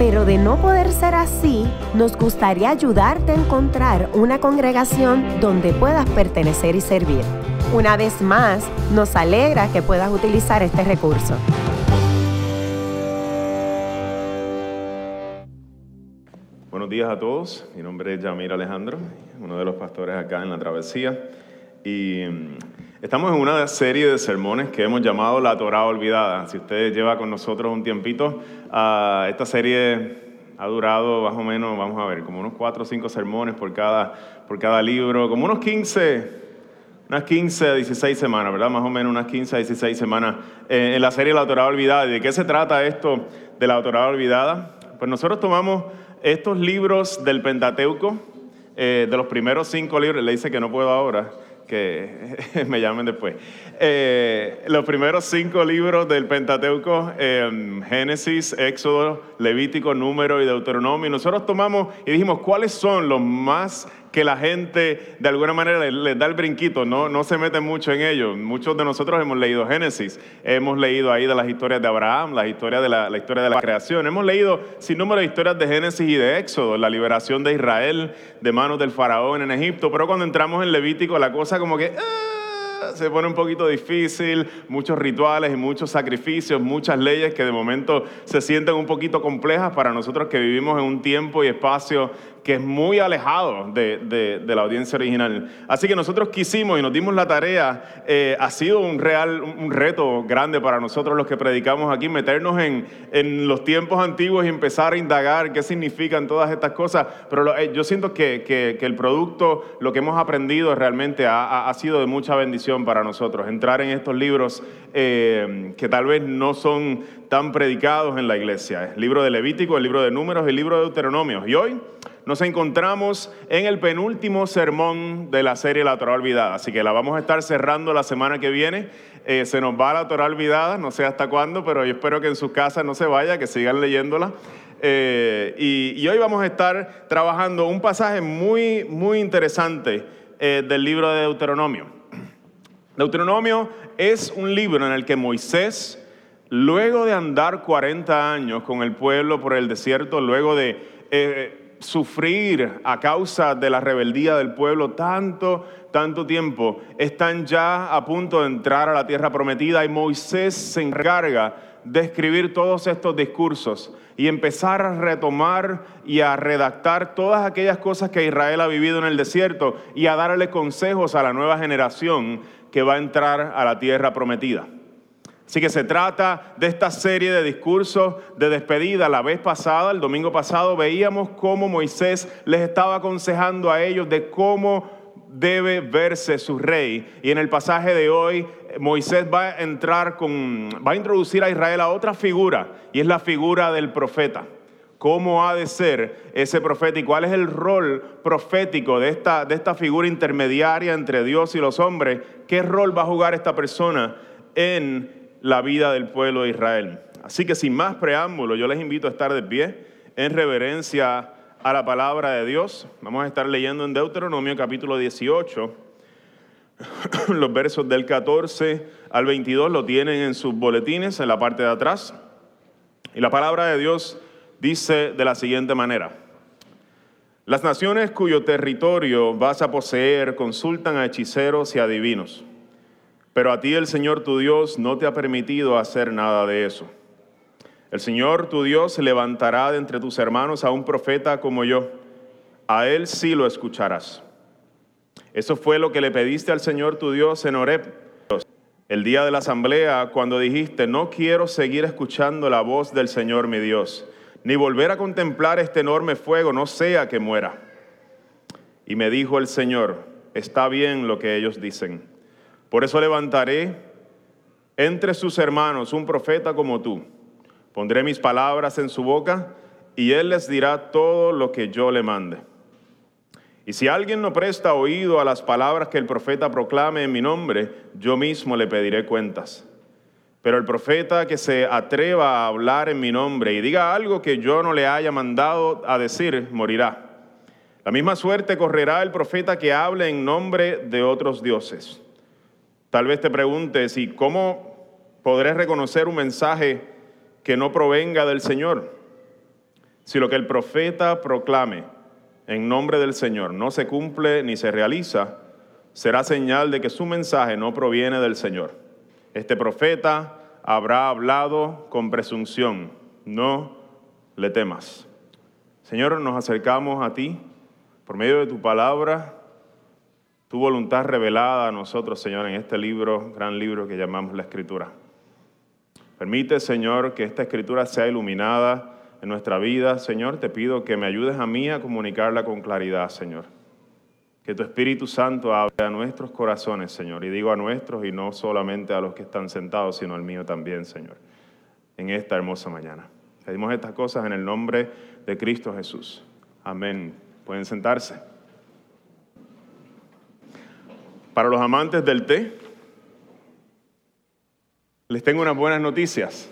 pero de no poder ser así, nos gustaría ayudarte a encontrar una congregación donde puedas pertenecer y servir. Una vez más, nos alegra que puedas utilizar este recurso. Buenos días a todos, mi nombre es Yamir Alejandro, uno de los pastores acá en la travesía. Y mm, estamos en una serie de sermones que hemos llamado La Torah Olvidada. Si usted lleva con nosotros un tiempito, ah, esta serie ha durado más o menos, vamos a ver, como unos 4 o 5 sermones por cada, por cada libro, como unos 15, unas 15 a 16 semanas, ¿verdad? Más o menos unas 15 a 16 semanas eh, en la serie La Torah Olvidada. ¿Y de qué se trata esto de La Torah Olvidada? Pues nosotros tomamos estos libros del Pentateuco, eh, de los primeros cinco libros, le dice que no puedo ahora, que me llamen después. Eh, los primeros cinco libros del Pentateuco, eh, Génesis, Éxodo, Levítico, Número y Deuteronomio, nosotros tomamos y dijimos cuáles son los más que la gente de alguna manera les, da el brinquito, no, no se mete mucho en ello. Muchos de nosotros hemos leído Génesis, hemos leído ahí de las historias de Abraham, la historia de la, la historia de la creación, hemos leído sin número de historias de Génesis y de Éxodo, la liberación de Israel de manos del faraón en Egipto, pero cuando entramos en Levítico la cosa como que... ¡ah! se pone un poquito difícil, muchos rituales y muchos sacrificios, muchas leyes que de momento se sienten un poquito complejas para nosotros que vivimos en un tiempo y espacio que es muy alejado de, la audiencia original. Así que nosotros quisimos y nos dimos la tarea, eh, ha sido un real, un reto grande para nosotros los que predicamos aquí, meternos en, en los tiempos antiguos y empezar a indagar qué significan todas estas cosas, pero eh, yo siento que, que, el producto, lo que hemos aprendido realmente ha, ha, sido de mucha bendición para nosotros, entrar en estos libros eh, que tal vez no son tan predicados en la iglesia, el libro de Levítico, el libro de Números, el libro de Deuteronomio, y hoy nos encontramos en el penúltimo sermón de la serie La Torah Olvidada. Así que la vamos a estar cerrando la semana que viene. Eh, se nos va la Torah Olvidada, no sé hasta cuándo, pero yo espero que en sus casas no se vaya, que sigan leyéndola. Eh, y, hoy vamos a estar trabajando un pasaje muy, muy interesante eh, del libro de Deuteronomio. Deuteronomio es un libro en el que Moisés, luego de andar 40 años con el pueblo por el desierto, luego de sufrir a causa de la rebeldía del pueblo tanto, tanto tiempo, están ya a punto de entrar a la tierra prometida y Moisés se encarga de escribir todos estos discursos y empezar a retomar y a redactar todas aquellas cosas que Israel ha vivido en el desierto y a darle consejos a la nueva generación que va a entrar a la tierra prometida. Así que se trata de esta serie de discursos de despedida. La vez pasada, el domingo pasado, veíamos cómo Moisés les estaba aconsejando a ellos de cómo debe verse su rey. Y en el pasaje de hoy, Moisés va a entrar con, va a introducir a Israel a otra figura, y es la figura del profeta. ¿Cómo ha de ser ese profeta y cuál es el rol profético de esta, de esta figura intermediaria entre Dios y los hombres? ¿Qué rol va a jugar esta persona en la vida del pueblo de Israel. Así que sin más preámbulo, yo les invito a estar de pie en reverencia a la palabra de Dios. Vamos a estar leyendo en Deuteronomio capítulo 18, los versos del 14 al 22 lo tienen en sus boletines en la parte de atrás. Y la palabra de Dios dice de la siguiente manera. Las naciones cuyo territorio vas a poseer consultan a hechiceros y adivinos pero a ti el Señor tu Dios no te ha permitido hacer nada de eso. El Señor tu Dios levantará de entre tus hermanos a un profeta como yo. A él sí lo escucharás. Eso fue lo que le pediste al Señor tu Dios en Horeb, el día de la asamblea, cuando dijiste, no quiero seguir escuchando la voz del Señor mi Dios, ni volver a contemplar este enorme fuego, no sea que muera. Y me dijo el Señor, está bien lo que ellos dicen por eso levantaré entre sus hermanos un profeta como tú. Pondré mis palabras en su boca y él les dirá todo lo que yo le mande. Y si alguien no presta oído a las palabras que el profeta proclame en mi nombre, yo mismo le pediré cuentas. Pero el profeta que se atreva a hablar en mi nombre y diga algo que yo no le haya mandado a decir, morirá. La misma suerte correrá el profeta que hable en nombre de otros dioses. Tal vez te preguntes, ¿y cómo podré reconocer un mensaje que no provenga del Señor? Si lo que el profeta proclame en nombre del Señor no se cumple ni se realiza, será señal de que su mensaje no proviene del Señor. Este profeta habrá hablado con presunción, no le temas. Señor, nos acercamos a ti por medio de tu palabra, tu voluntad revelada a nosotros, Señor, en este libro, gran libro que llamamos la Escritura. Permite, Señor, que esta Escritura sea iluminada en nuestra vida, Señor. Te pido que me ayudes a mí a comunicarla con claridad, Señor. Que tu Espíritu Santo hable a nuestros corazones, Señor. Y digo a nuestros y no solamente a los que están sentados, sino al mío también, Señor. En esta hermosa mañana. Pedimos estas cosas en el nombre de Cristo Jesús. Amén. Pueden sentarse. Para los amantes del té, les tengo unas buenas noticias.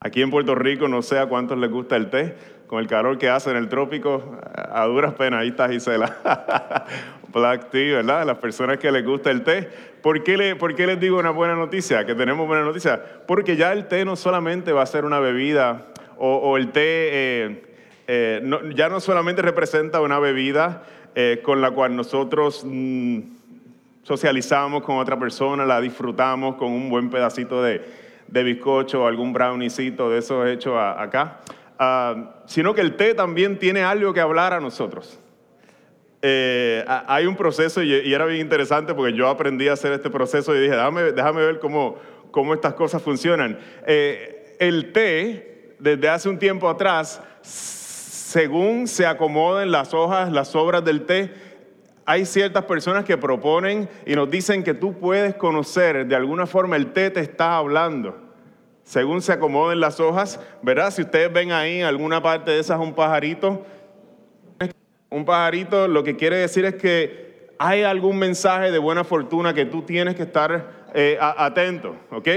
Aquí en Puerto Rico no sé a cuántos les gusta el té, con el calor que hace en el trópico, a duras penas, ahí está Gisela. Black tea, ¿verdad? Las personas que les gusta el té. ¿Por qué, les digo una buena noticia? Que tenemos buena noticia. Porque ya el té no solamente va a ser una bebida, o, el té eh, eh, ya no solamente representa una bebida eh, con la cual nosotros mm, socializamos con otra persona, la disfrutamos con un buen pedacito de, de bizcocho o algún browniecito de esos hechos acá, ah, sino que el té también tiene algo que hablar a nosotros. Eh, hay un proceso y, era bien interesante porque yo aprendí a hacer este proceso y dije, déjame, déjame ver cómo, cómo estas cosas funcionan. Eh, el té, desde hace un tiempo atrás, según se acomoden las hojas, las sobras del té, hay ciertas personas que proponen y nos dicen que tú puedes conocer, de alguna forma el té te está hablando. Según se acomoden las hojas, ¿verdad? Si ustedes ven ahí alguna parte de esas un pajarito, un pajarito lo que quiere decir es que hay algún mensaje de buena fortuna que tú tienes que estar eh, atento, ¿ok?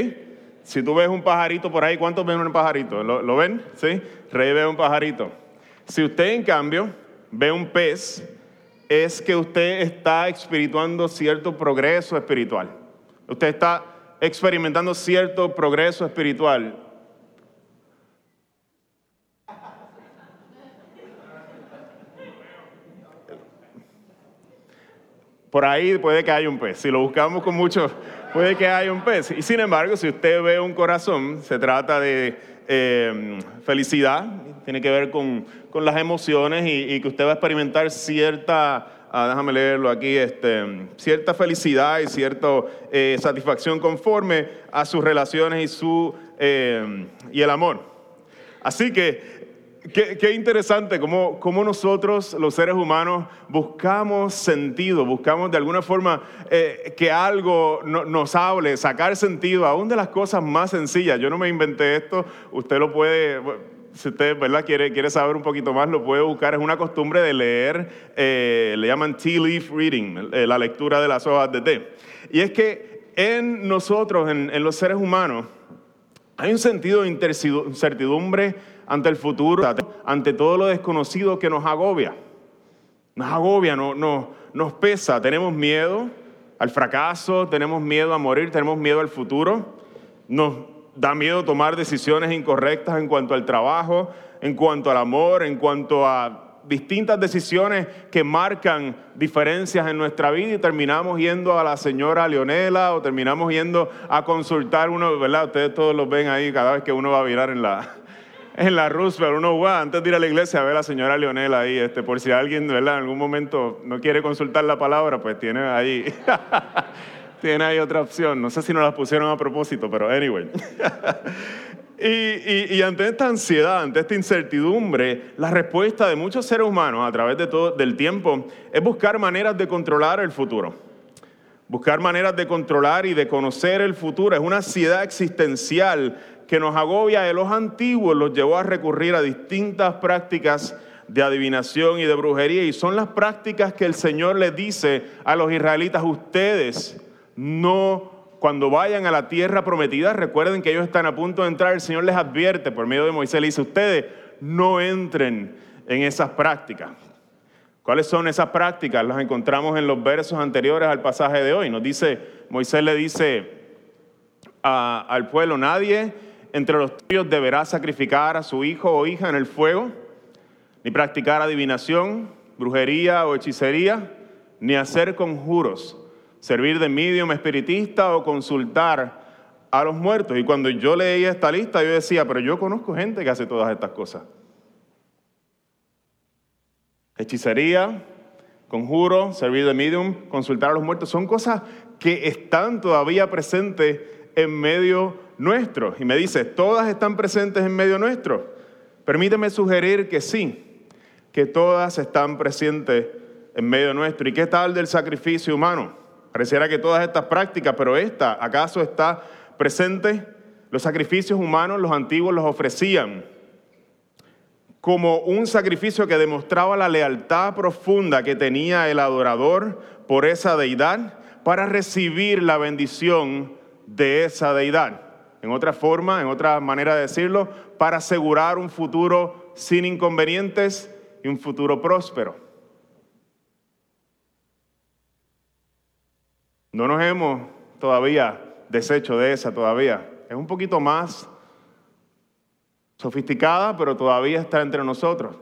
Si tú ves un pajarito por ahí, ¿cuántos ven un pajarito? ¿Lo, ¿Lo, ven? ¿Sí? Rey ve un pajarito. Si usted en cambio ve un pez, es que usted está experimentando cierto progreso espiritual. Usted está experimentando cierto progreso espiritual. Por ahí puede que haya un pez. Si lo buscamos con mucho, puede que haya un pez. Y sin embargo, si usted ve un corazón, se trata de eh, felicidad, tiene que ver con, las emociones y, que usted va a experimentar cierta, ah, déjame leerlo aquí, este, cierta felicidad y cierta eh, satisfacción conforme a sus relaciones y, su, eh, y el amor. Así que Qué, interesante cómo, cómo, nosotros, los seres humanos, buscamos sentido, buscamos de alguna forma eh, que algo nos hable, sacar sentido, aún de las cosas más sencillas. Yo no me inventé esto, usted lo puede, si usted ¿verdad? Quiere, quiere saber un poquito más, lo puede buscar. Es una costumbre de leer, eh, le llaman tea leaf reading, eh, la lectura de las hojas de té. Y es que en nosotros, en, en los seres humanos, hay un sentido de incertidumbre ante el futuro, ante todo lo desconocido que nos agobia. Nos agobia, no, no, nos pesa, tenemos miedo al fracaso, tenemos miedo a morir, tenemos miedo al futuro, nos da miedo tomar decisiones incorrectas en cuanto al trabajo, en cuanto al amor, en cuanto a distintas decisiones que marcan diferencias en nuestra vida y terminamos yendo a la señora Leonela o terminamos yendo a consultar uno, ¿verdad? Ustedes todos los ven ahí cada vez que uno va a virar en la, en la Roosevelt, uno va antes de ir a la iglesia a ver a la señora Leonela ahí, este, por si alguien, ¿verdad? En algún momento no quiere consultar la palabra, pues tiene ahí, tiene ahí otra opción. No sé si nos la pusieron a propósito, pero anyway. y, ante esta ansiedad, ante esta incertidumbre, la respuesta de muchos seres humanos a través de todo del tiempo es buscar maneras de controlar el futuro. Buscar maneras de controlar y de conocer el futuro. Es una ansiedad existencial que nos agobia de los antiguos los llevó a recurrir a distintas prácticas de adivinación y de brujería. Y son las prácticas que el Señor les dice a los israelitas, ustedes no, cuando vayan a la tierra prometida, recuerden que ellos están a punto de entrar, el Señor les advierte por medio de Moisés, le dice, ustedes no entren en esas prácticas. ¿Cuáles son esas prácticas? Las encontramos en los versos anteriores al pasaje de hoy. Nos dice, Moisés le dice al pueblo, nadie entre los tuyos deberá sacrificar a su hijo o hija en el fuego, ni practicar adivinación, brujería o hechicería, ni hacer conjuros, servir de medium espiritista o consultar a los muertos. Y cuando yo leía esta lista, yo decía, pero yo conozco gente que hace todas estas cosas. Hechicería, conjuro, servir de medium, consultar a los muertos, son cosas que están todavía presentes en medio nuestro. Y me dice, ¿todas están presentes en medio nuestro? Permíteme sugerir que sí, que todas están presentes en medio nuestro. ¿Y qué tal del sacrificio humano? Pareciera que todas estas prácticas, pero esta, ¿acaso está presente? Los sacrificios humanos, los antiguos los ofrecían como un sacrificio que demostraba la lealtad profunda que tenía el adorador por esa deidad para recibir la bendición de esa deidad. En otra forma, en otra manera de decirlo, para asegurar un futuro sin inconvenientes y un futuro próspero. No nos hemos todavía deshecho de esa todavía. Es un poquito más sofisticada, pero todavía está entre nosotros.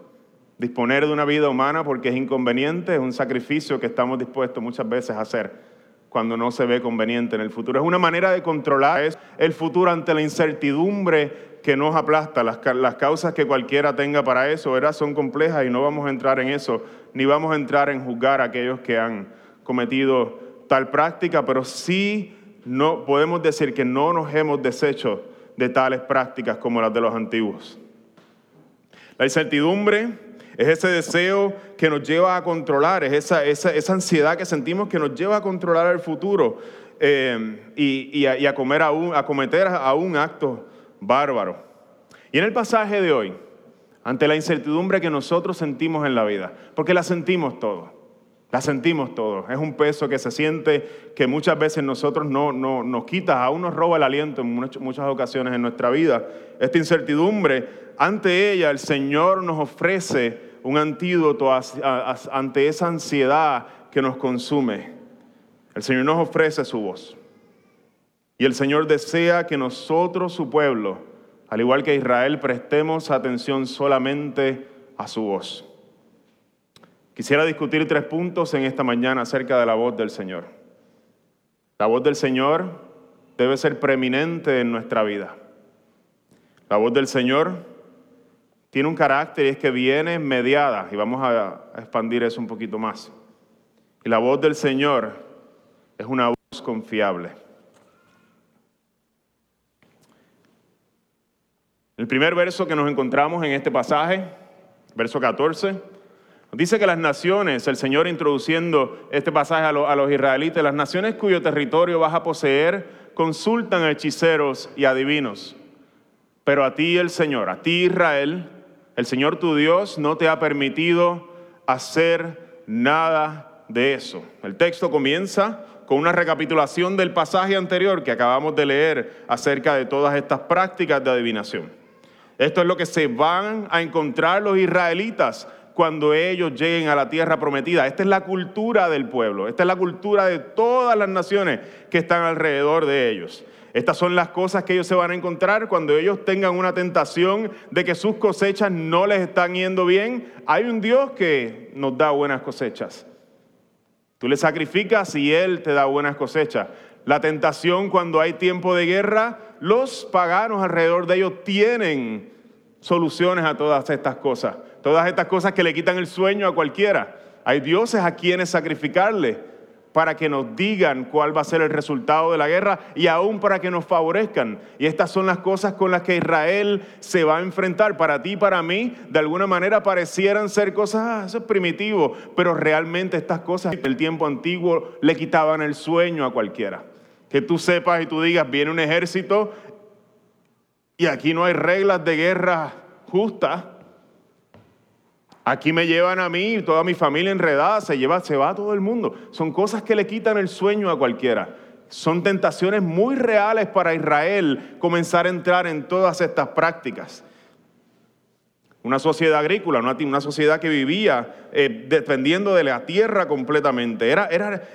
Disponer de una vida humana porque es inconveniente, es un sacrificio que estamos dispuestos muchas veces a hacer cuando no se ve conveniente en el futuro. Es una manera de controlar el futuro ante la incertidumbre que nos aplasta. Las, causas que cualquiera tenga para eso ¿verdad? son complejas y no vamos a entrar en eso, ni vamos a entrar en juzgar a aquellos que han cometido tal práctica, pero sí no, podemos decir que no nos hemos deshecho de tales prácticas como las de los antiguos. La incertidumbre es ese deseo que nos lleva a controlar, es esa, esa, ansiedad que sentimos que nos lleva a controlar el futuro eh, y, a, comer a cometer un acto bárbaro. Y en el pasaje de hoy, ante la incertidumbre que nosotros sentimos en la vida, porque la sentimos todos, la sentimos todos. Es un peso que se siente que muchas veces nosotros no, no nos quita, aún nos roba el aliento en muchas ocasiones en nuestra vida. Esta incertidumbre, ante ella el Señor nos ofrece un antídoto ante esa ansiedad que nos consume. El Señor nos ofrece su voz. Y el Señor desea que nosotros, su pueblo, al igual que Israel, prestemos atención solamente a su voz. Quisiera discutir tres puntos en esta mañana acerca de la voz del Señor. La voz del Señor debe ser preeminente en nuestra vida. La voz del Señor tiene un carácter y es que viene mediada, y vamos a expandir eso un poquito más. Y la voz del Señor es una voz confiable. El primer verso que nos encontramos en este pasaje, verso 14, Dice que las naciones, el Señor introduciendo este pasaje a, los israelitas, las naciones cuyo territorio vas a poseer, consultan a hechiceros y adivinos. Pero a ti el Señor, a ti Israel, el Señor tu Dios no te ha permitido hacer nada de eso. El texto comienza con una recapitulación del pasaje anterior que acabamos de leer acerca de todas estas prácticas de adivinación. Esto es lo que se van a encontrar los israelitas cuando ellos lleguen a la tierra prometida. Esta es la cultura del pueblo, esta es la cultura de todas las naciones que están alrededor de ellos. Estas son las cosas que ellos se van a encontrar cuando ellos tengan una tentación de que sus cosechas no les están yendo bien. Hay un Dios que nos da buenas cosechas. Tú le sacrificas y Él te da buenas cosechas. La tentación cuando hay tiempo de guerra, los paganos alrededor de ellos tienen soluciones a todas estas cosas. Todas estas cosas que le quitan el sueño a cualquiera. Hay dioses a quienes sacrificarle para que nos digan cuál va a ser el resultado de la guerra y aún para que nos favorezcan. Y estas son las cosas con las que Israel se va a enfrentar. Para ti y para mí, de alguna manera parecieran ser cosas, ah, eso es primitivo, pero realmente estas cosas en el tiempo antiguo le quitaban el sueño a cualquiera. Que tú sepas y tú digas, viene un ejército y aquí no hay reglas de guerra justas Aquí me llevan a mí, toda mi familia enredada, se lleva, se va todo el mundo. Son cosas que le quitan el sueño a cualquiera. Son tentaciones muy reales para Israel comenzar a entrar en todas estas prácticas. Una sociedad agrícola, una, sociedad que vivía eh, dependiendo de la tierra completamente. Era,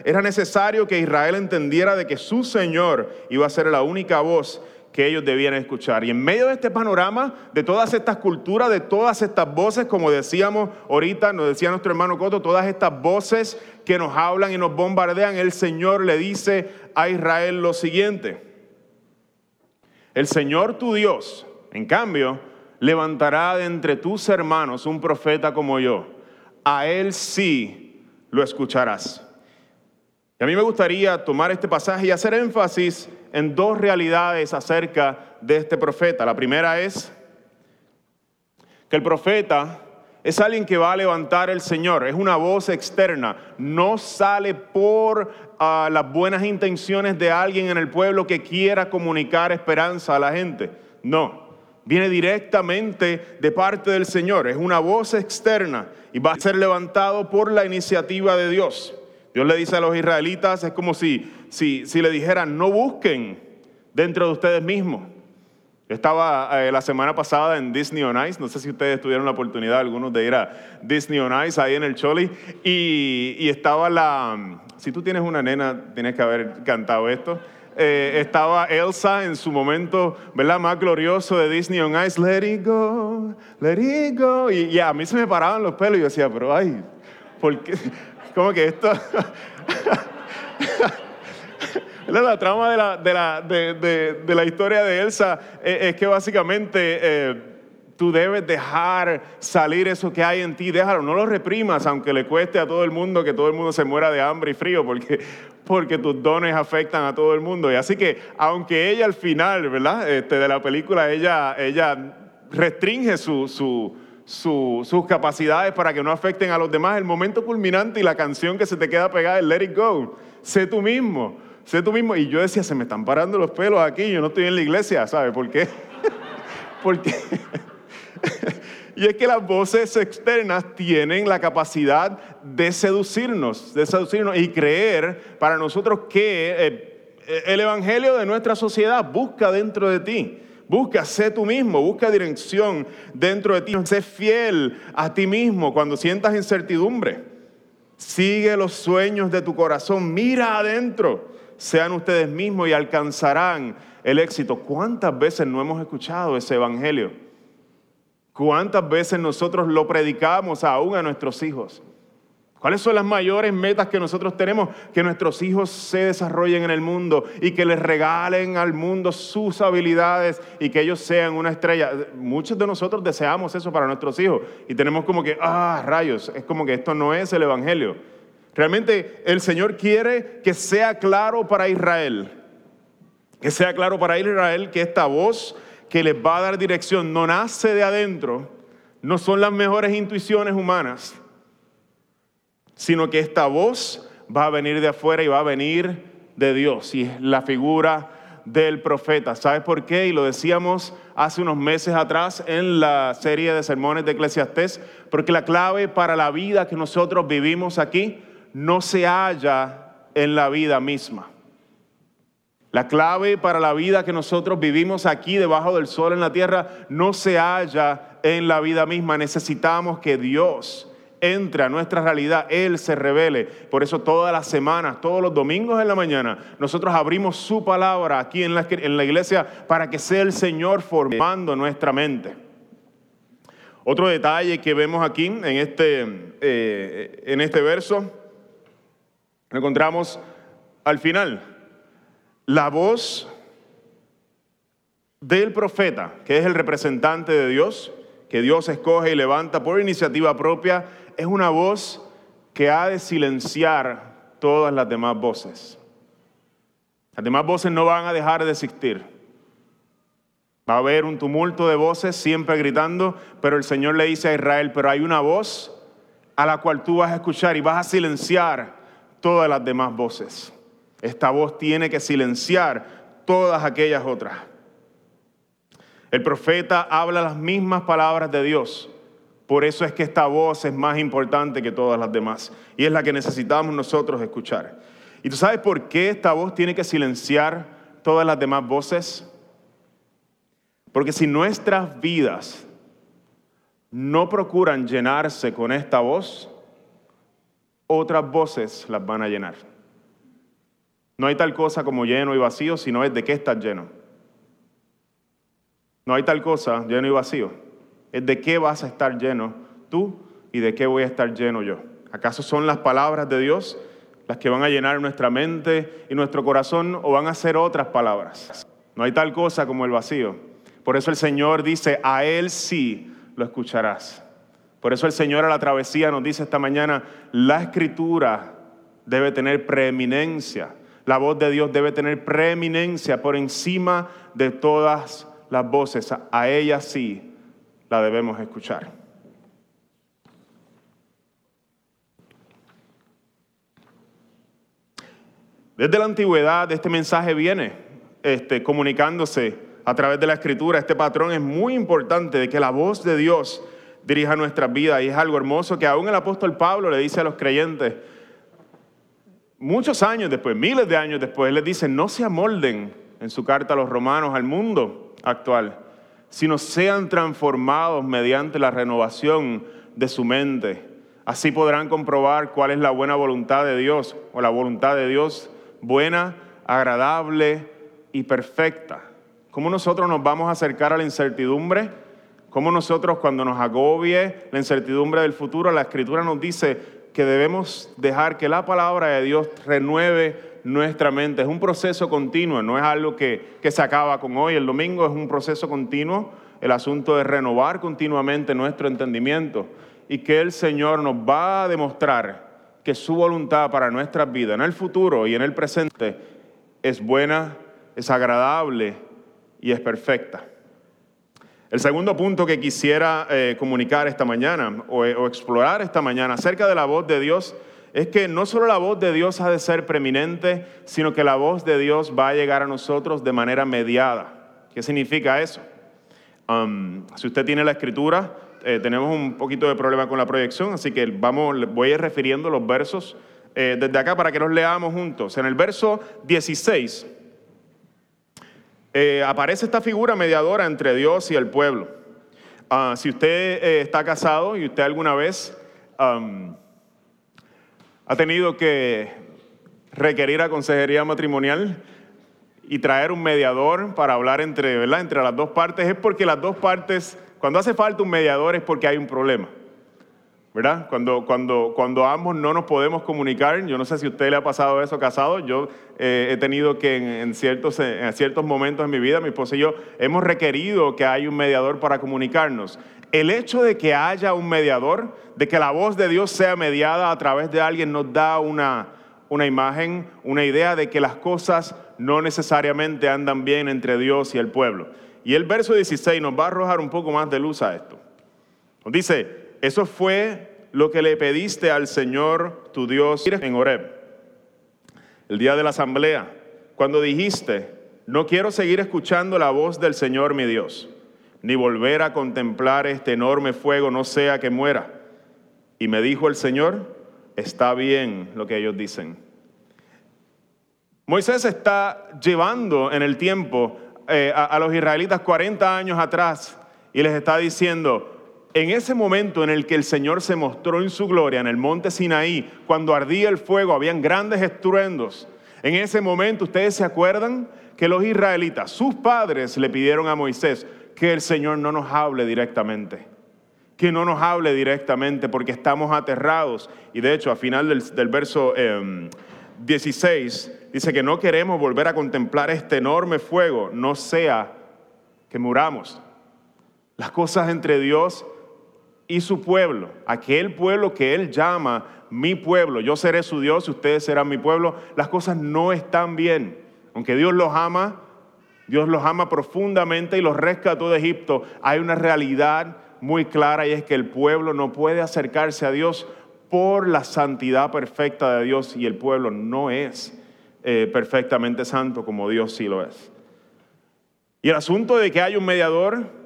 era necesario que Israel entendiera de que su Señor iba a ser la única voz que ellos debían escuchar. Y en medio de este panorama, de todas estas culturas, de todas estas voces, como decíamos ahorita, nos decía nuestro hermano Coto, todas estas voces que nos hablan y nos bombardean, el Señor le dice a Israel lo siguiente. El Señor tu Dios, en cambio, levantará de entre tus hermanos un profeta como yo. A él sí lo escucharás. Y a mí me gustaría tomar este pasaje y hacer énfasis en dos realidades acerca de este profeta. La primera es que el profeta es alguien que va a levantar el Señor, es una voz externa, no sale por ah, las buenas intenciones de alguien en el pueblo que quiera comunicar esperanza a la gente, no, viene directamente de parte del Señor, es una voz externa y va a ser levantado por la iniciativa de Dios. Dios le dice a los israelitas, es como si, si, si le dijeran, no busquen dentro de ustedes mismos. Yo estaba eh, la semana pasada en Disney on Ice, no sé si ustedes tuvieron la oportunidad, algunos de ir a Disney on Ice, ahí en el Choli, y, y estaba la, si tú tienes una nena, tienes que haber cantado esto. Eh, estaba Elsa en su momento, ¿verdad? Más glorioso de Disney on Ice, let it go, let it go. Y, y a mí se me paraban los pelos y yo decía, pero ay, ¿por qué? Como que esto... la trama de la, de, la, de, la, historia de Elsa es, que básicamente eh, tú debes dejar salir eso que hay en ti, déjalo, no lo reprimas, aunque le cueste a todo el mundo que todo el mundo se muera de hambre y frío, porque, porque tus dones afectan a todo el mundo. Y así que, aunque ella al final, ¿verdad? Este, de la película, ella, ella restringe su, su sus capacidades para que no afecten a los demás. El momento culminante y la canción que se te queda pegada es Let It Go. Sé tú mismo, sé tú mismo. Y yo decía, se me están parando los pelos aquí, yo no estoy en la iglesia, ¿sabes por qué? Porque... y es que las voces externas tienen la capacidad de seducirnos, de seducirnos y creer para nosotros que eh, el evangelio de nuestra sociedad busca dentro de ti Busca, sé tú mismo, busca dirección dentro de ti. Sé fiel a ti mismo cuando sientas incertidumbre. Sigue los sueños de tu corazón, mira adentro. Sean ustedes mismos y alcanzarán el éxito. ¿Cuántas veces no hemos escuchado ese evangelio? ¿Cuántas veces nosotros lo predicamos aún a nuestros hijos? ¿Cuáles son las mayores metas que nosotros tenemos? Que nuestros hijos se desarrollen en el mundo y que les regalen al mundo sus habilidades y que ellos sean una estrella. Muchos de nosotros deseamos eso para nuestros hijos y tenemos como que, ah, rayos, es como que esto no es el Evangelio. Realmente el Señor quiere que sea claro para Israel, que sea claro para Israel que esta voz que les va a dar dirección no nace de adentro, no son las mejores intuiciones humanas sino que esta voz va a venir de afuera y va a venir de Dios. Y es la figura del profeta. ¿Sabes por qué? Y lo decíamos hace unos meses atrás en la serie de sermones de Eclesiastés, porque la clave para la vida que nosotros vivimos aquí no se halla en la vida misma. La clave para la vida que nosotros vivimos aquí debajo del sol en la tierra no se halla en la vida misma. Necesitamos que Dios entre a nuestra realidad, Él se revele. Por eso todas las semanas, todos los domingos en la mañana, nosotros abrimos su palabra aquí en la, en la iglesia para que sea el Señor formando nuestra mente. Otro detalle que vemos aquí en este, eh, en este verso, encontramos al final la voz del profeta, que es el representante de Dios, que Dios escoge y levanta por iniciativa propia es una voz que ha de silenciar todas las demás voces. Las demás voces no van a dejar de existir. Va a haber un tumulto de voces siempre gritando, pero el Señor le dice a Israel, pero hay una voz a la cual tú vas a escuchar y vas a silenciar todas las demás voces. Esta voz tiene que silenciar todas aquellas otras. El profeta habla las mismas palabras de Dios, Por eso es que esta voz es más importante que todas las demás y es la que necesitamos nosotros escuchar. ¿Y tú sabes por qué esta voz tiene que silenciar todas las demás voces? Porque si nuestras vidas no procuran llenarse con esta voz, otras voces las van a llenar. No hay tal cosa como lleno y vacío, sino es de qué estás lleno. No hay tal cosa lleno y vacío. Es de qué vas a estar lleno tú y de qué voy a estar lleno yo. ¿Acaso son las palabras de Dios las que van a llenar nuestra mente y nuestro corazón o van a ser otras palabras? No hay tal cosa como el vacío. Por eso el Señor dice, a Él sí lo escucharás. Por eso el Señor a la travesía nos dice esta mañana, la escritura debe tener preeminencia. La voz de Dios debe tener preeminencia por encima de todas las voces. A ella sí la debemos escuchar. Desde la antigüedad este mensaje viene este, comunicándose a través de la escritura. Este patrón es muy importante de que la voz de Dios dirija nuestras vidas y es algo hermoso que aún el apóstol Pablo le dice a los creyentes, muchos años después, miles de años después, les dice, no se amolden en su carta a los romanos al mundo actual, sino sean transformados mediante la renovación de su mente. Así podrán comprobar cuál es la buena voluntad de Dios o la voluntad de Dios buena, agradable y perfecta. ¿Cómo nosotros nos vamos a acercar a la incertidumbre? ¿Cómo nosotros cuando nos agobie la incertidumbre del futuro, la escritura nos dice que debemos dejar que la palabra de Dios renueve nuestra mente. Es un proceso continuo, no es algo que, que se acaba con hoy. El domingo es un proceso continuo, el asunto de renovar continuamente nuestro entendimiento y que el Señor nos va a demostrar que su voluntad para nuestras vidas en el futuro y en el presente es buena, es agradable y es perfecta. El segundo punto que quisiera eh, comunicar esta mañana o, o explorar esta mañana acerca de la voz de Dios es que no solo la voz de Dios ha de ser preeminente, sino que la voz de Dios va a llegar a nosotros de manera mediada. ¿Qué significa eso? Um, si usted tiene la escritura, eh, tenemos un poquito de problema con la proyección, así que vamos, voy a ir refiriendo los versos eh, desde acá para que los leamos juntos. En el verso 16 eh, aparece esta figura mediadora entre Dios y el pueblo. Ah, si usted eh, está casado y usted alguna vez ha tenido que requerir a consejería matrimonial y traer un mediador para hablar entre, ¿verdad? entre las dos partes, es porque las dos partes, cuando hace falta un mediador es porque hay un problema. ¿verdad? Cuando, cuando, cuando ambos no nos podemos comunicar, yo no sé si a usted le ha pasado eso casado, yo eh, he tenido que en, ciertos, en ciertos momentos de mi vida, mi esposa y yo, hemos requerido que haya un mediador para comunicarnos. El hecho de que haya un mediador, de que la voz de Dios sea mediada a través de alguien, nos da una, una imagen, una idea de que las cosas no necesariamente andan bien entre Dios y el pueblo. Y el verso 16 nos va a arrojar un poco más de luz a esto. Nos dice, eso fue lo que le pediste al Señor tu Dios en Horeb, el día de la asamblea, cuando dijiste, no quiero seguir escuchando la voz del Señor mi Dios, ni volver a contemplar este enorme fuego, no sea que muera. Y me dijo el Señor, está bien lo que ellos dicen. Moisés está llevando en el tiempo eh, a, a los israelitas 40 años atrás y les está diciendo, en ese momento en el que el Señor se mostró en su gloria en el monte Sinaí, cuando ardía el fuego, habían grandes estruendos. En ese momento, ustedes se acuerdan que los israelitas, sus padres, le pidieron a Moisés que el Señor no nos hable directamente, que no nos hable directamente porque estamos aterrados. Y de hecho, a final del, verso 16, em, dice que no queremos volver a contemplar este enorme fuego, no sea que muramos. Las cosas entre Dios y su pueblo, aquel pueblo que Él llama mi pueblo, yo seré su Dios y ustedes serán mi pueblo, las cosas no están bien. Aunque Dios los ama, Dios los ama profundamente y los rescató de Egipto, hay una realidad muy clara y es que el pueblo no puede acercarse a Dios por la santidad perfecta de Dios y el pueblo no es eh, perfectamente santo como Dios sí lo es. Y el asunto de que hay un mediador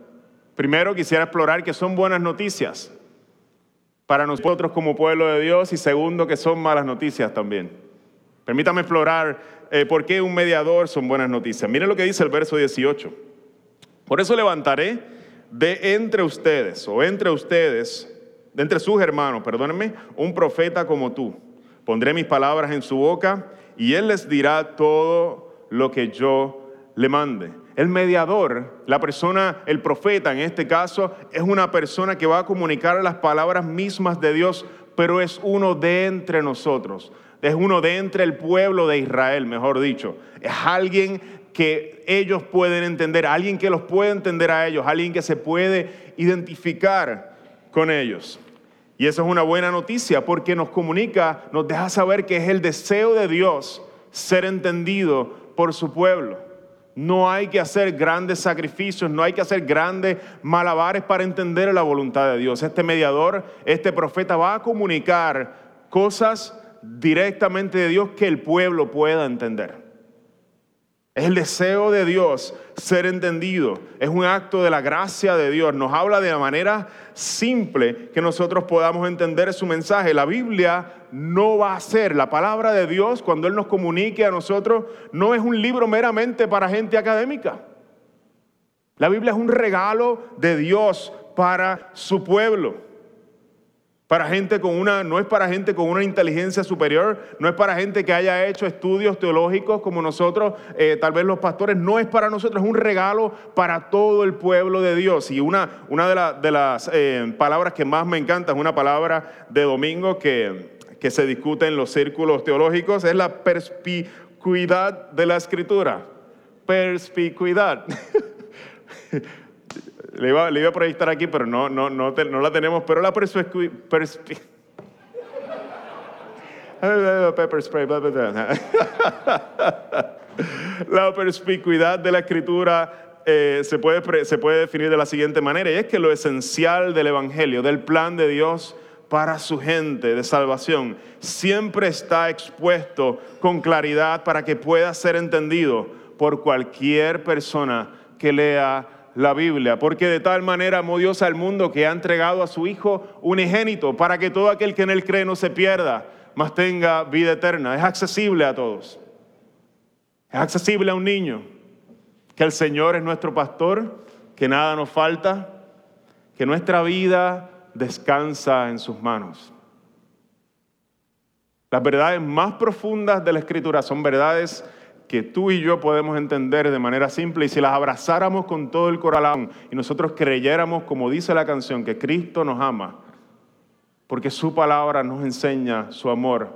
Primero quisiera explorar que son buenas noticias. para nosotros como pueblo de Dios y segundo que son malas noticias también. Permítame explorar eh, por qué un mediador son buenas noticias. Miren lo que dice el verso 18. Por eso levantaré de entre ustedes o entre ustedes, de entre sus hermanos, perdónenme, un profeta como tú. Pondré mis palabras en su boca y él les dirá todo lo que yo le mande. El mediador, la persona, el profeta en este caso, es una persona que va a comunicar las palabras mismas de Dios, pero es uno de entre nosotros. Es uno de entre el pueblo de Israel, mejor dicho. Es alguien que ellos pueden entender, alguien que los puede entender a ellos, alguien que se puede identificar con ellos. Y eso es una buena noticia porque nos comunica, nos deja saber que es el deseo de Dios ser entendido por su pueblo. No hay que hacer grandes sacrificios, no hay que hacer grandes malabares para entender la voluntad de Dios. Este mediador, este profeta va a comunicar cosas directamente de Dios que el pueblo pueda entender. Es el deseo de Dios ser entendido. Es un acto de la gracia de Dios. Nos habla de la manera simple que nosotros podamos entender su mensaje. La Biblia no va a ser la palabra de Dios cuando Él nos comunique a nosotros. No es un libro meramente para gente académica. La Biblia es un regalo de Dios para su pueblo. Para gente con una, no es para gente con una inteligencia superior, no es para gente que haya hecho estudios teológicos como nosotros, eh, tal vez los pastores, no es para nosotros, es un regalo para todo el pueblo de Dios. Y una, una de, las eh, palabras que más me encanta es una palabra de domingo que, que se discute en los círculos teológicos, es la perspicuidad de la escritura. Perspicuidad. Le iba, le iba a proyectar aquí, pero no, no, no, la tenemos. Pero la perspicuidad. la perspicuidad de la escritura eh, se, puede, se puede definir de la siguiente manera, y es que lo esencial del Evangelio, del plan de Dios para su gente de salvación, siempre está expuesto con claridad para que pueda ser entendido por cualquier persona que lea la Biblia, porque de tal manera amó Dios al mundo que ha entregado a su Hijo unigénito para que todo aquel que en él cree no se pierda, mas tenga vida eterna. Es accesible a todos. Es accesible a un niño, que el Señor es nuestro pastor, que nada nos falta, que nuestra vida descansa en sus manos. Las verdades más profundas de la Escritura son verdades que tú y yo podemos entender de manera simple y si las abrazáramos con todo el corazón y nosotros creyéramos, como dice la canción, que Cristo nos ama, porque su palabra nos enseña su amor.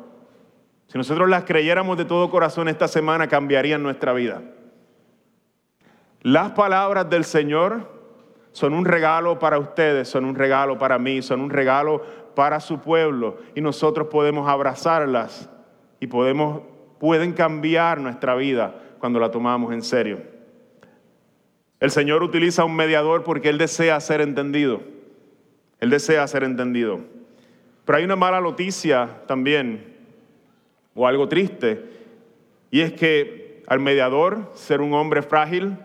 Si nosotros las creyéramos de todo corazón esta semana, cambiarían nuestra vida. Las palabras del Señor son un regalo para ustedes, son un regalo para mí, son un regalo para su pueblo y nosotros podemos abrazarlas y podemos pueden cambiar nuestra vida cuando la tomamos en serio. El Señor utiliza un mediador porque Él desea ser entendido. Él desea ser entendido. Pero hay una mala noticia también, o algo triste, y es que al mediador, ser un hombre frágil,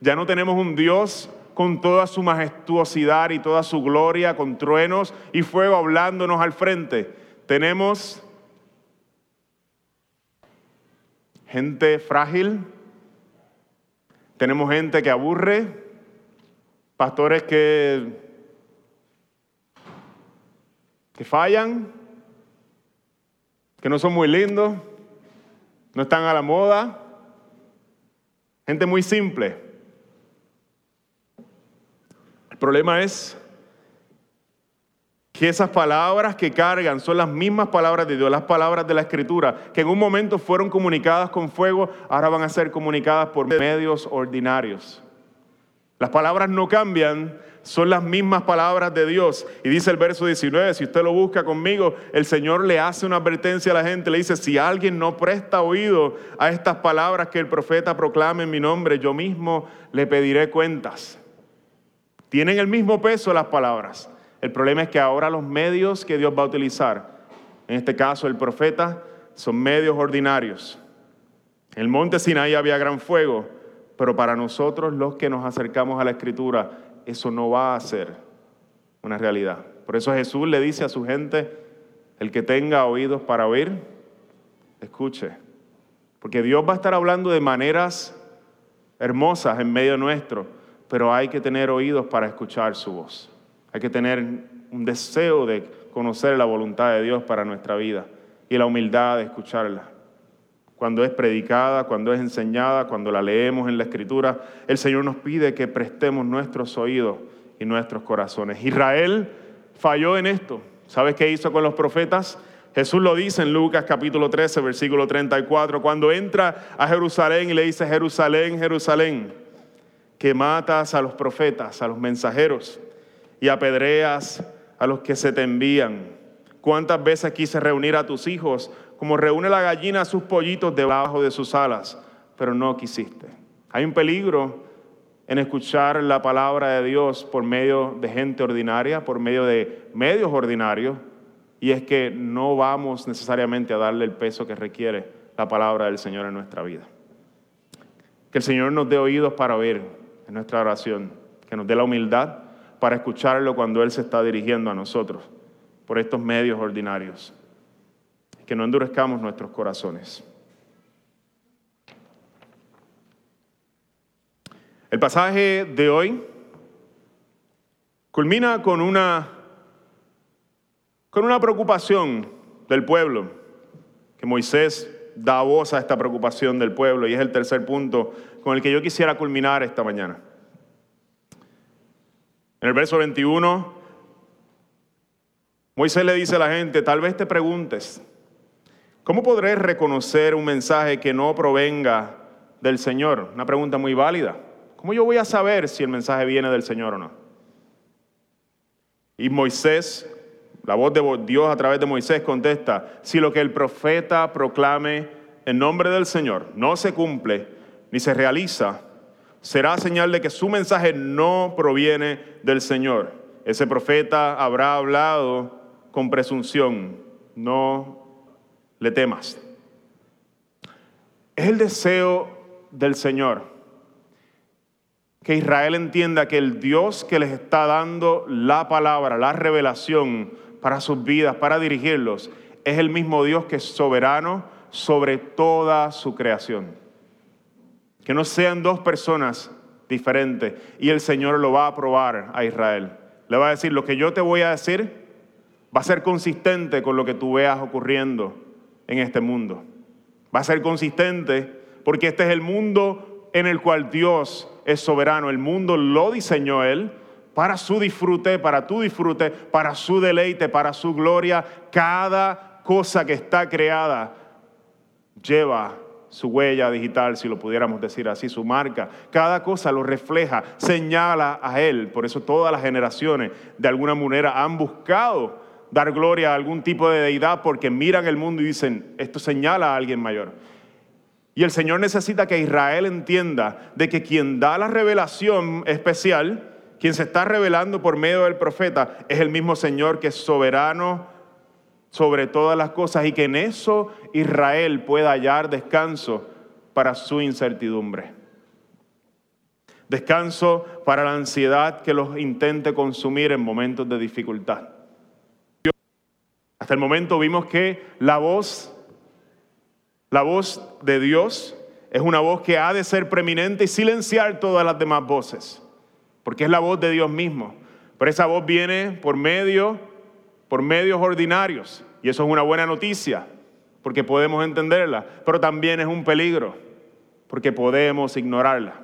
ya no tenemos un Dios con toda su majestuosidad y toda su gloria, con truenos y fuego hablándonos al frente. Tenemos gente frágil, tenemos gente que aburre, pastores que, que fallan, que no son muy lindos, no están a la moda, gente muy simple. El problema es que esas palabras que cargan son las mismas palabras de Dios, las palabras de la Escritura, que en un momento fueron comunicadas con fuego, ahora van a ser comunicadas por medios ordinarios. Las palabras no cambian, son las mismas palabras de Dios. Y dice el verso 19, si usted lo busca conmigo, el Señor le hace una advertencia a la gente, le dice, si alguien no presta oído a estas palabras que el profeta proclame en mi nombre, yo mismo le pediré cuentas. Tienen el mismo peso las palabras. El problema es que ahora los medios que Dios va a utilizar, en este caso el profeta, son medios ordinarios. En el monte Sinaí había gran fuego, pero para nosotros los que nos acercamos a la escritura, eso no va a ser una realidad. Por eso Jesús le dice a su gente, el que tenga oídos para oír, escuche. Porque Dios va a estar hablando de maneras hermosas en medio nuestro, pero hay que tener oídos para escuchar su voz. Hay que tener un deseo de conocer la voluntad de Dios para nuestra vida y la humildad de escucharla. Cuando es predicada, cuando es enseñada, cuando la leemos en la escritura, el Señor nos pide que prestemos nuestros oídos y nuestros corazones. Israel falló en esto. ¿Sabes qué hizo con los profetas? Jesús lo dice en Lucas capítulo 13, versículo 34, cuando entra a Jerusalén y le dice, Jerusalén, Jerusalén, que matas a los profetas, a los mensajeros, y apedreas a los que se te envían. ¿Cuántas veces quise reunir a tus hijos como reúne la gallina a sus pollitos debajo de sus alas, pero no quisiste? Hay un peligro en escuchar la palabra de Dios por medio de gente ordinaria, por medio de medios ordinarios, y es que no vamos necesariamente a darle el peso que requiere la palabra del Señor en nuestra vida. Que el Señor nos dé oídos para oír en nuestra oración, que nos dé la humildad para escucharlo cuando Él se está dirigiendo a nosotros por estos medios ordinarios. Que no endurezcamos nuestros corazones. El pasaje de hoy culmina con una, con una preocupación del pueblo, que Moisés da voz a esta preocupación del pueblo y es el tercer punto con el que yo quisiera culminar esta mañana. En el verso 21, Moisés le dice a la gente, tal vez te preguntes, ¿cómo podré reconocer un mensaje que no provenga del Señor? Una pregunta muy válida. ¿Cómo yo voy a saber si el mensaje viene del Señor o no? Y Moisés, la voz de Dios a través de Moisés contesta, si lo que el profeta proclame en nombre del Señor no se cumple ni se realiza, será señal de que su mensaje no proviene del Señor. Ese profeta habrá hablado con presunción, no le temas. Es el deseo del Señor que Israel entienda que el Dios que les está dando la palabra, la revelación para sus vidas, para dirigirlos, es el mismo Dios que es soberano sobre toda su creación. Que no sean dos personas diferentes y el Señor lo va a aprobar a Israel. Le va a decir, lo que yo te voy a decir va a ser consistente con lo que tú veas ocurriendo en este mundo. Va a ser consistente porque este es el mundo en el cual Dios es soberano. El mundo lo diseñó Él para su disfrute, para tu disfrute, para su deleite, para su gloria. Cada cosa que está creada lleva su huella digital, si lo pudiéramos decir así, su marca. Cada cosa lo refleja, señala a Él. Por eso todas las generaciones de alguna manera han buscado dar gloria a algún tipo de deidad porque miran el mundo y dicen, esto señala a alguien mayor. Y el Señor necesita que Israel entienda de que quien da la revelación especial, quien se está revelando por medio del profeta, es el mismo Señor que es soberano sobre todas las cosas y que en eso Israel pueda hallar descanso para su incertidumbre. Descanso para la ansiedad que los intente consumir en momentos de dificultad. Hasta el momento vimos que la voz la voz de Dios es una voz que ha de ser preeminente y silenciar todas las demás voces, porque es la voz de Dios mismo. Pero esa voz viene por medio, por medios ordinarios, y eso es una buena noticia, porque podemos entenderla, pero también es un peligro, porque podemos ignorarla.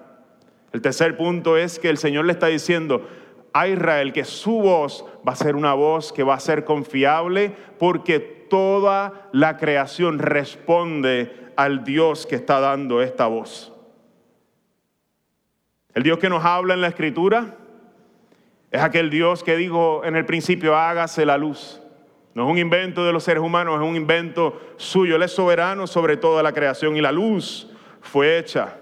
El tercer punto es que el Señor le está diciendo a Israel que su voz va a ser una voz que va a ser confiable, porque toda la creación responde al Dios que está dando esta voz. El Dios que nos habla en la escritura es aquel Dios que dijo en el principio, hágase la luz. No es un invento de los seres humanos, es un invento suyo. Él es soberano sobre toda la creación y la luz fue hecha.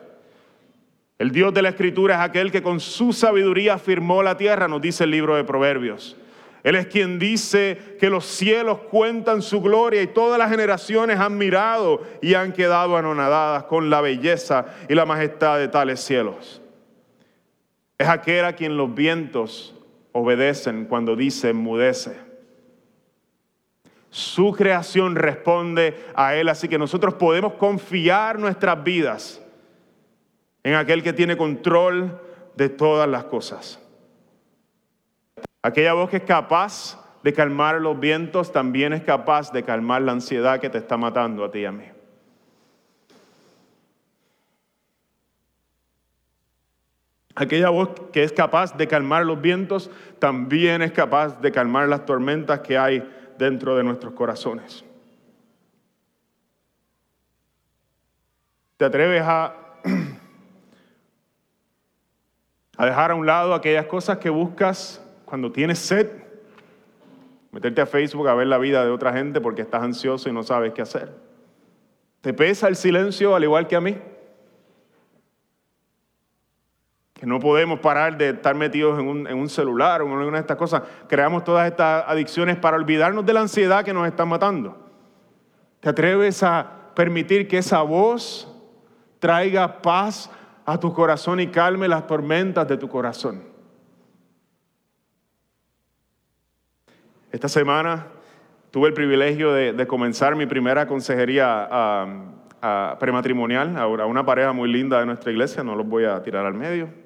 El Dios de la escritura es aquel que con su sabiduría firmó la tierra, nos dice el libro de Proverbios. Él es quien dice que los cielos cuentan su gloria y todas las generaciones han mirado y han quedado anonadadas con la belleza y la majestad de tales cielos. Es aquel a quien los vientos obedecen cuando dice mudece. Su creación responde a Él, así que nosotros podemos confiar nuestras vidas en aquel que tiene control de todas las cosas. Aquella voz que es capaz de calmar los vientos también es capaz de calmar la ansiedad que te está matando a ti y a mí. Aquella voz que es capaz de calmar los vientos también es capaz de calmar las tormentas que hay dentro de nuestros corazones. ¿Te atreves a, dejar a un lado aquellas cosas que buscas cuando tienes sed? Meterte a Facebook a ver la vida de otra gente porque estás ansioso y no sabes qué hacer. ¿Te pesa el silencio al igual que a mí? Que no podemos parar de estar metidos en un, celular o en alguna de estas cosas. Creamos todas estas adicciones para olvidarnos de la ansiedad que nos está matando. ¿Te atreves a permitir que esa voz traiga paz a tu corazón y calme las tormentas de tu corazón? Esta semana tuve el privilegio de, comenzar mi primera consejería prematrimonial a una pareja muy linda de nuestra iglesia, no los voy a tirar al medio.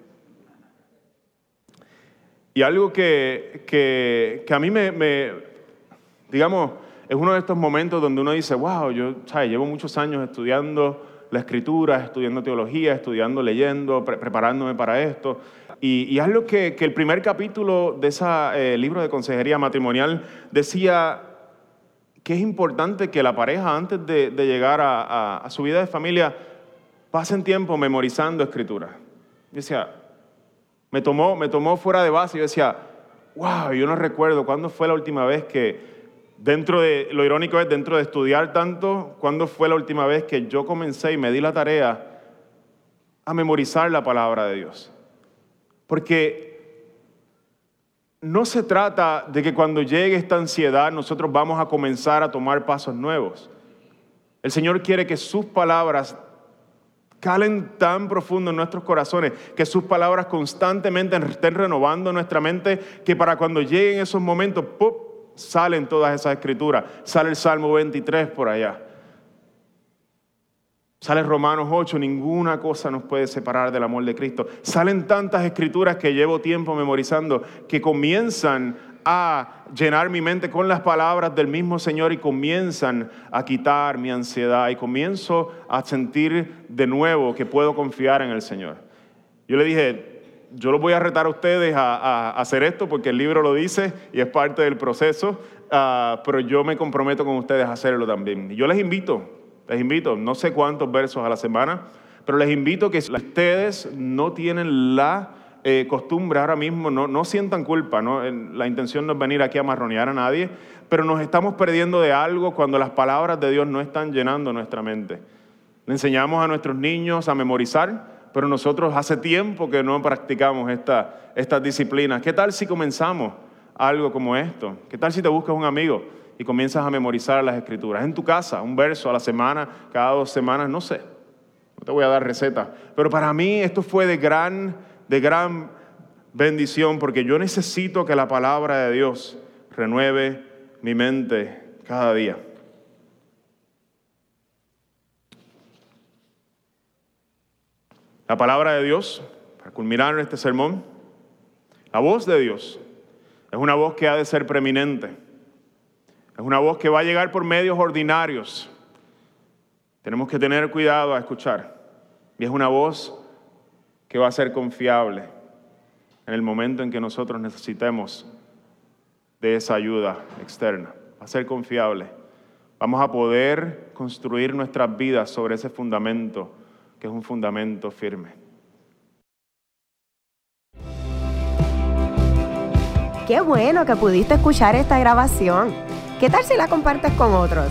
Y algo que, que, que a mí me, digamos, es uno de estos momentos donde uno dice, wow, yo llevo muchos años estudiando la escritura, estudiando teología, estudiando, leyendo, preparándome para esto. Y, y algo que, que, el primer capítulo de ese eh, libro de consejería matrimonial decía que es importante que la pareja antes de, de llegar a, a, a, su vida de familia pasen tiempo memorizando escritura. Yo decía, me tomó, me tomó fuera de base. Yo decía, wow, yo no recuerdo cuándo fue la última vez que, dentro de, lo irónico es, dentro de estudiar tanto, cuándo fue la última vez que yo comencé y me di la tarea a memorizar la palabra de Dios. Porque no se trata de que cuando llegue esta ansiedad nosotros vamos a comenzar a tomar pasos nuevos. El Señor quiere que sus palabras calen tan profundo en nuestros corazones, que sus palabras constantemente estén renovando nuestra mente, que para cuando lleguen esos momentos, ¡pum! salen todas esas escrituras. Sale el Salmo 23 por allá. Sale Romanos 8, ninguna cosa nos puede separar del amor de Cristo. Salen tantas escrituras que llevo tiempo memorizando que comienzan a llenar mi mente con las palabras del mismo Señor y comienzan a quitar mi ansiedad y comienzo a sentir de nuevo que puedo confiar en el Señor. Yo le dije, yo los voy a retar a ustedes a, hacer esto porque el libro lo dice y es parte del proceso, ah, pero yo me comprometo con ustedes a hacerlo también. Yo les invito, les invito, no sé cuántos versos a la semana, pero les invito que ustedes no tienen la eh, ahora mismo, no, no sientan culpa, la intención no es venir aquí a marronear a nadie, pero nos estamos perdiendo de algo cuando las palabras de Dios no están llenando nuestra mente. Le enseñamos a nuestros niños a memorizar, pero nosotros hace tiempo que no practicamos esta, estas disciplinas. ¿Qué tal si comenzamos algo como esto? ¿Qué tal si te buscas un amigo y comienzas a memorizar las escrituras? En tu casa, un verso a la semana, cada dos semanas, no sé. No te voy a dar recetas. Pero para mí esto fue de gran de gran bendición porque yo necesito que la palabra de Dios renueve mi mente cada día. La palabra de Dios, para culminar este sermón, la voz de Dios es una voz que ha de ser preeminente. Es una voz que va a llegar por medios ordinarios. Tenemos que tener cuidado a escuchar. Y es una voz que va a ser confiable en el momento en que nosotros necesitemos de esa ayuda externa. Va a ser confiable. Vamos a poder construir nuestras vidas sobre ese fundamento, que es un fundamento firme. Qué bueno que pudiste escuchar esta grabación. ¿Qué tal si la compartes con otros?